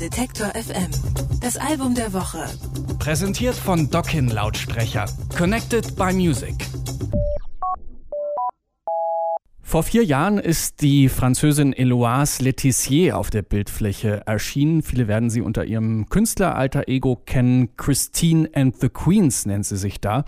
Detektor FM. Das Album der Woche. Präsentiert von Dockin Lautsprecher. Connected by Music. Vor vier Jahren ist die Französin Eloise Letizier auf der Bildfläche erschienen. Viele werden sie unter ihrem Künstleralter Ego kennen. Christine and the Queens nennt sie sich da.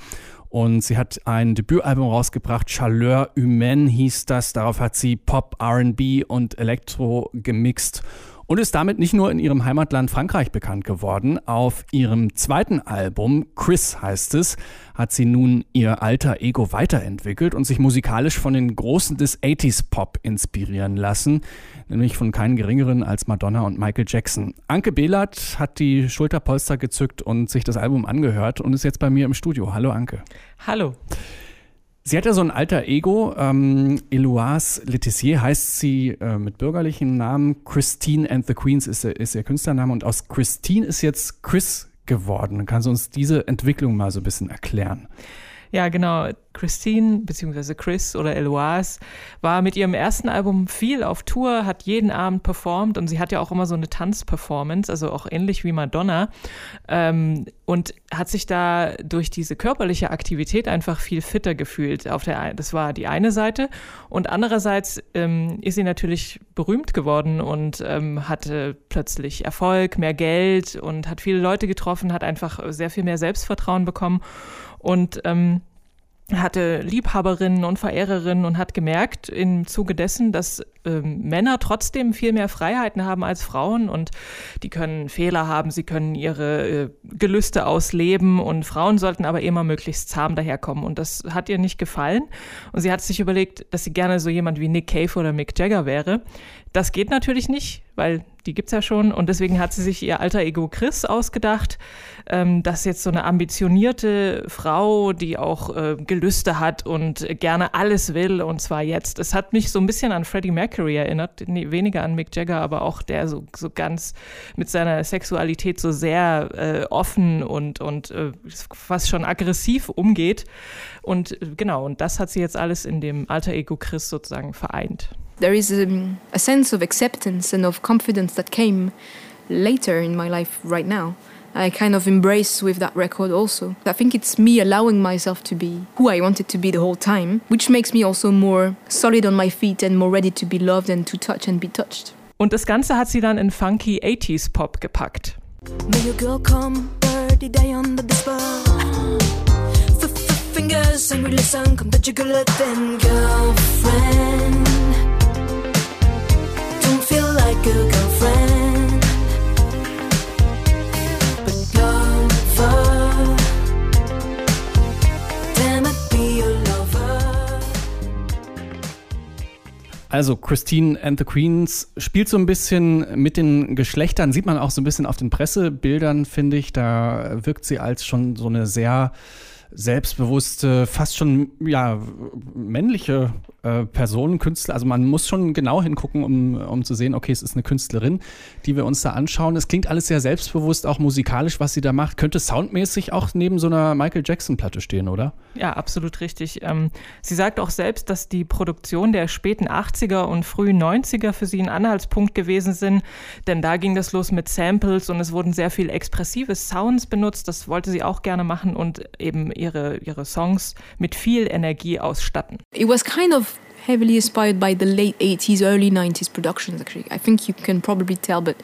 Und sie hat ein Debütalbum rausgebracht, Chaleur Humaine hieß das. Darauf hat sie Pop, RB und Elektro gemixt und ist damit nicht nur in ihrem Heimatland Frankreich bekannt geworden. Auf ihrem zweiten Album, Chris heißt es, hat sie nun ihr alter Ego weiterentwickelt und sich musikalisch von den Großen des 80s Pop inspirieren lassen, nämlich von keinen geringeren als Madonna und Michael Jackson. Anke Behlert hat die Schulterpolster gezückt und sich das Album angehört und ist jetzt bei mir im Studio. Hallo Anke. Hallo. Sie hat ja so ein alter Ego. Ähm, Eloise Letizier heißt sie äh, mit bürgerlichen Namen. Christine and the Queens ist, ist ihr Künstlername. Und aus Christine ist jetzt Chris geworden. Kannst du uns diese Entwicklung mal so ein bisschen erklären? Ja, genau. Christine bzw. Chris oder Eloise war mit ihrem ersten Album viel auf Tour, hat jeden Abend performt und sie hat ja auch immer so eine Tanzperformance, also auch ähnlich wie Madonna ähm, und hat sich da durch diese körperliche Aktivität einfach viel fitter gefühlt. Auf der, das war die eine Seite und andererseits ähm, ist sie natürlich berühmt geworden und ähm, hatte plötzlich Erfolg, mehr Geld und hat viele Leute getroffen, hat einfach sehr viel mehr Selbstvertrauen bekommen und ähm, hatte Liebhaberinnen und Verehrerinnen und hat gemerkt im Zuge dessen, dass ähm, Männer trotzdem viel mehr Freiheiten haben als Frauen und die können Fehler haben, sie können ihre äh, Gelüste ausleben und Frauen sollten aber immer möglichst zahm daherkommen und das hat ihr nicht gefallen und sie hat sich überlegt, dass sie gerne so jemand wie Nick Cave oder Mick Jagger wäre. Das geht natürlich nicht, weil die gibt's ja schon und deswegen hat sie sich ihr alter Ego Chris ausgedacht. Ähm, das jetzt so eine ambitionierte Frau, die auch äh, Gelüste hat und gerne alles will und zwar jetzt. Es hat mich so ein bisschen an Freddie Mercury erinnert, nee, weniger an Mick Jagger, aber auch der so, so ganz mit seiner Sexualität so sehr äh, offen und, und äh, fast schon aggressiv umgeht. Und äh, genau, und das hat sie jetzt alles in dem alter Ego Chris sozusagen vereint. There is a, a sense of acceptance and of confidence that came later in my life right now. I kind of embrace with that record also. I think it's me allowing myself to be who I wanted to be the whole time, which makes me also more solid on my feet and more ready to be loved and to touch and be touched. Und das Ganze hat sie dann in funky 80s Pop gepackt. May your girl come dirty day under the spell. Fingers and listen, come touch your good then girlfriend. Also Christine and the Queens spielt so ein bisschen mit den Geschlechtern, sieht man auch so ein bisschen auf den Pressebildern, finde ich. Da wirkt sie als schon so eine sehr selbstbewusste, fast schon ja männliche äh, Person, Künstler. Also man muss schon genau hingucken, um, um zu sehen, okay, es ist eine Künstlerin, die wir uns da anschauen. Es klingt alles sehr selbstbewusst, auch musikalisch, was sie da macht. Könnte soundmäßig auch neben so einer Michael Jackson-Platte stehen, oder? Ja, absolut richtig. Ähm, sie sagt auch selbst, dass die Produktion der späten 80er und frühen 90er für sie ein Anhaltspunkt gewesen sind, denn da ging das los mit Samples und es wurden sehr viel expressive Sounds benutzt. Das wollte sie auch gerne machen und eben ihre, ihre Songs mit viel Energie ausstatten. It was kind of heavily inspired by the late 80s, early 90s productions, actually. I think you can probably tell, but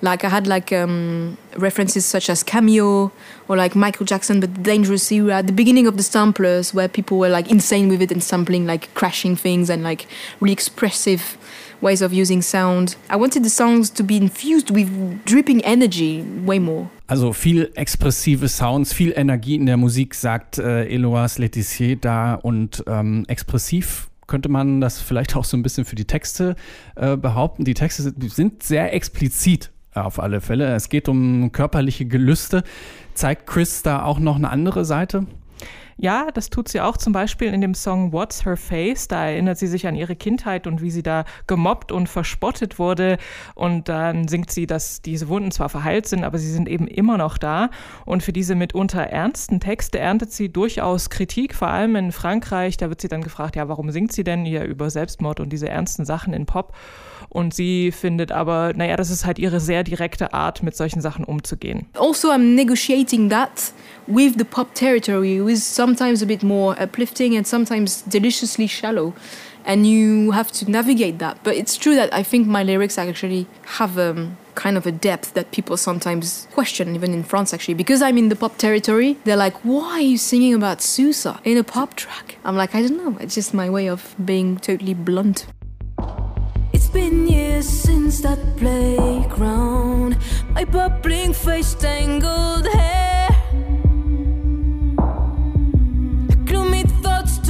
like I had like um, references such as Cameo or like Michael Jackson, but the Dangerous Era, the beginning of the samplers where people were like insane with it and sampling like crashing things and like really expressive ways of using sound. I wanted the songs to be infused with dripping energy way more. Also viel expressive Sounds, viel Energie in der Musik, sagt äh, Eloise Letizier da und ähm, expressiv könnte man das vielleicht auch so ein bisschen für die Texte äh, behaupten. Die Texte sind sehr explizit auf alle Fälle. Es geht um körperliche Gelüste. Zeigt Chris da auch noch eine andere Seite? Ja, das tut sie auch zum Beispiel in dem Song What's Her Face. Da erinnert sie sich an ihre Kindheit und wie sie da gemobbt und verspottet wurde. Und dann singt sie, dass diese Wunden zwar verheilt sind, aber sie sind eben immer noch da. Und für diese mitunter ernsten Texte erntet sie durchaus Kritik, vor allem in Frankreich. Da wird sie dann gefragt, ja, warum singt sie denn hier über Selbstmord und diese ernsten Sachen in Pop? Und sie findet aber, naja, das ist halt ihre sehr direkte Art, mit solchen Sachen umzugehen. Also, I'm negotiating that with the pop territory, with sometimes a bit more uplifting and sometimes deliciously shallow. And you have to navigate that. But it's true that I think my lyrics actually have a um, kind of a depth that people sometimes question, even in France actually. Because I'm in the pop territory, they're like, why are you singing about suicide in a pop track? I'm like, I don't know. It's just my way of being totally blunt. It's been years since that playground. My bubbling face, tangled hair.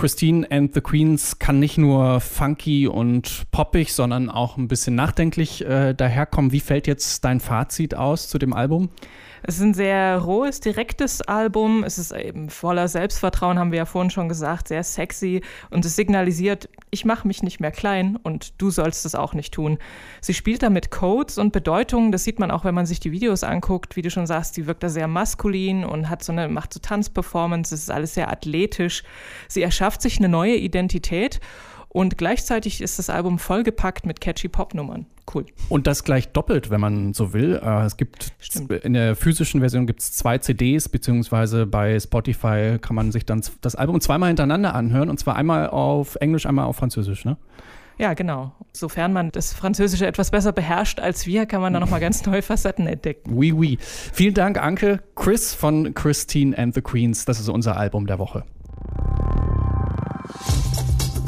Christine and the Queens kann nicht nur funky und poppig, sondern auch ein bisschen nachdenklich äh, daherkommen. Wie fällt jetzt dein Fazit aus zu dem Album? Es ist ein sehr rohes, direktes Album. Es ist eben voller Selbstvertrauen, haben wir ja vorhin schon gesagt, sehr sexy und es signalisiert, ich mache mich nicht mehr klein und du sollst es auch nicht tun. Sie spielt da mit Codes und Bedeutungen, das sieht man auch, wenn man sich die Videos anguckt, wie du schon sagst, die wirkt da sehr maskulin und hat so eine, macht so Tanzperformance, es ist alles sehr athletisch. Sie erschafft sich eine neue Identität und gleichzeitig ist das Album vollgepackt mit catchy Popnummern. Cool. Und das gleich doppelt, wenn man so will. Äh, es gibt Stimmt. in der physischen Version gibt es zwei CDs, beziehungsweise bei Spotify kann man sich dann das Album zweimal hintereinander anhören. Und zwar einmal auf Englisch, einmal auf Französisch, ne? Ja, genau. Sofern man das Französische etwas besser beherrscht als wir, kann man da nochmal ganz neue Facetten entdecken. Oui, oui. Vielen Dank, Anke. Chris von Christine and the Queens. Das ist unser Album der Woche.